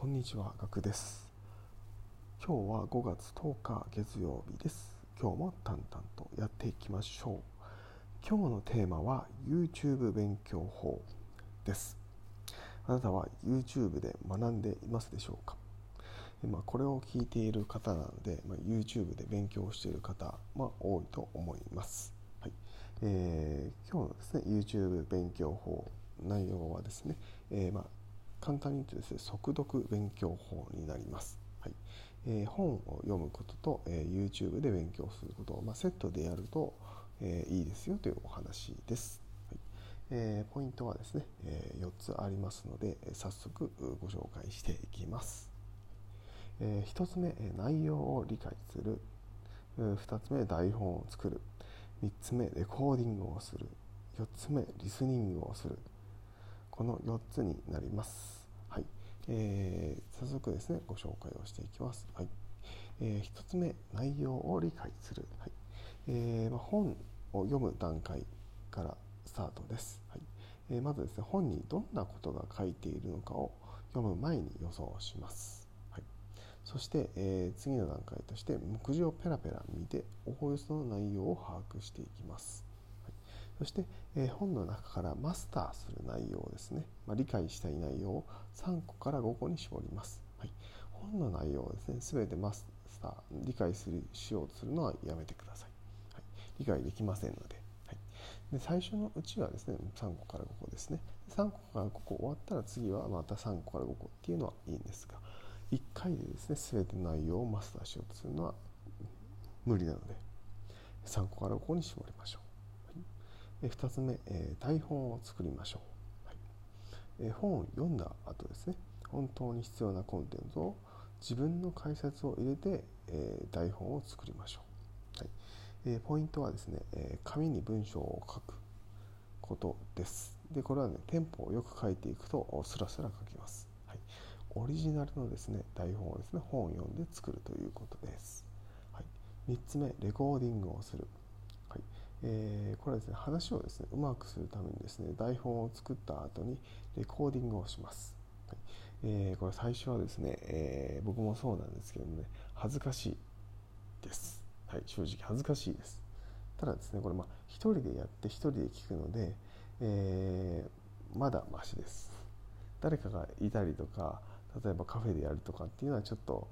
こんにちは、ガクです。今日は5月10日月曜日です。今日も淡々とやっていきましょう。今日のテーマは YouTube 勉強法です。あなたは YouTube で学んでいますでしょうか？まあ、これを聞いている方なので、まあ、YouTube で勉強している方は多いと思います。はいえー今日のですね YouTube 勉強法内容はですね、えーまあ、簡単に言うとですね速読勉強法になります。はいえー本を読むことと、えー YouTube で勉強することを、まあ、セットでやると、えーいいですよというお話です。はいえーポイントはですね、え4つありますので早速ご紹介していきます。え1つ目、内容を理解する。2つ目、台本を作る。3つ目、レコーディングをする。4つ目、リスニングをする。この4つになります。はい。えー早速ですね、ご紹介をしていきます。はい。えー1つ目、内容を理解する。はい。えーまあ、本を読む段階からスタートです。はい。えーまずですね、本にどんなことが書いているのかを読む前に予想します。はい。そして、えー次の段階として目次をペラペラ見ておおよその内容を把握していきます、そして、えー本の中からマスターする内容ですね、まあ、理解したい内容を3個から5個に絞ります、はい、本の内容をですね全てマスター理解するしようとするのはやめてください、はい、理解できませんので,、はい、で最初のうちはですね3個から5個ですね。3個から5個終わったら次はまた3個から5個っていうのはいいんですが1回でですね全て内容をマスターしようとするのは無理なので3個から5個に絞りましょう、はい、2つ目、えー台本を作りましょう、はい。えー本を読んだ後ですね。本当に必要なコンテンツを自分の解説を入れて、えー台本を作りましょう、はい。えポイントはですね、え紙に文章を書くことです。でこれはねテンポをよく書いていくとスラスラ書けます、はい、オリジナルのですね台本をですね本を読んで作るということです、はい、3つ目レコーディングをする、えーこれはですね話をですねうまくするためにですね台本を作った後にレコーディングをします、はい。えーこれ最初はですね、えー僕もそうなんですけどもね恥ずかしいです、はい、正直恥ずかしいです。ただですねこれまあ一人でやって一人で聞くので、えーまだマシです。誰かがいたりとか例えばカフェでやるとかっていうのはちょっと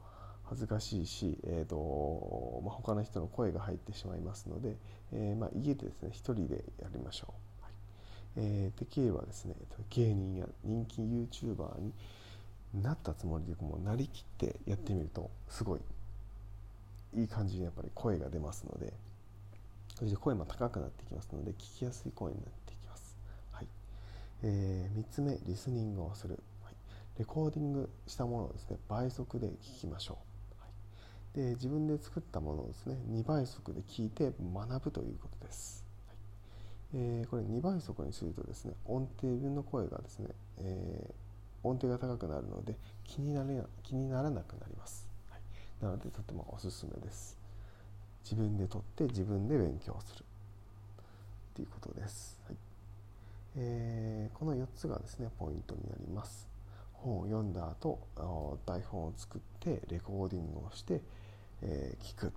恥ずかしいし、えーとまあ、他の人の声が入ってしまいますので、えーまあ、家でですね一人でやりましょう、はい。えーできればですね芸人や人気 YouTuber になったつもりでもうなりきってやってみるとすごいいい感じにやっぱり声が出ますのでそして声も高くなってきますので聞きやすい声になってきます、はい。え3つ目リスニングをする、レコーディングしたものをですね倍速で聞きましょう、で自分で作ったものをですね2倍速で聞いて学ぶということです、はい。えーこれ2倍速にするとですね音程分の声がですね、えー音程が高くなるので気になれ気にならなくなります、はい、なのでとてもおすすめです。自分で撮って自分で勉強する。ということです、はい。えーこの4つがですねポイントになります。本を読んだ後台本を作ってレコーディングをして、えー聞く。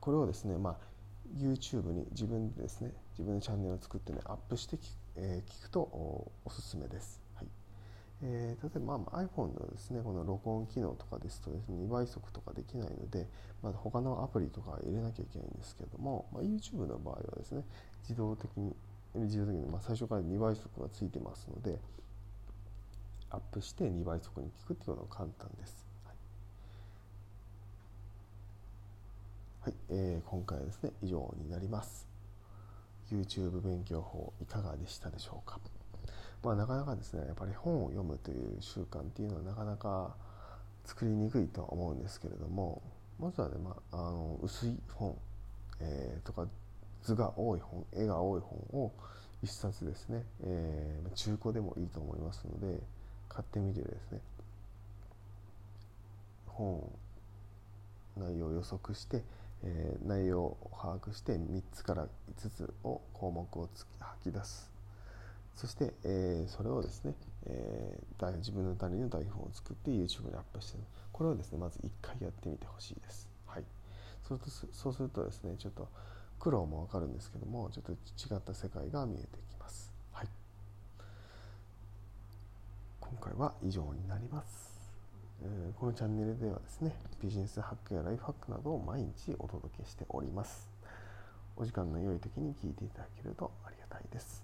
これをですね、まあ、YouTube に自分でですね自分のチャンネルを作ってねアップして聞く,、えー聞くとおすすめです、はい。えー例えば、まあ、iPhone のですねこの録音機能とかですとですね2倍速とかできないので、まあ、他のアプリとか入れなきゃいけないんですけども、まあ、YouTube の場合はですね自動的に自動的に、まあ、最初から2倍速がついてますのでアップして2倍速に聞くっていうのは簡単です。はい、えー今回はですね以上になります。YouTube 勉強法いかがでしたでしょうか。まあなかなかですねやっぱり本を読むという習慣っていうのはなかなか作りにくいとは思うんですけれどもまずはね、まあ、あの薄い本、えーとか図が多い本絵が多い本を一冊ですね、えー中古でもいいと思いますので買ってみてですね本内容を予測して、えー内容を把握して3つから5つを項目を吐き出すそして、えーそれをですね、えー、自分のための台本を作って YouTube にアップしてこれをですねまず1回やってみてほしいです。はい、そうするとそうするとですねちょっと苦労もわかるんですけどもちょっと違った世界が見えてきます。はい、今回は以上になります。このチャンネルではですねビジネスハックやライフハックなどを毎日お届けしております。お時間の良い時に聞いていただけるとありがたいです。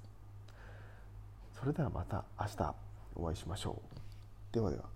それではまた明日お会いしましょう。ではでは。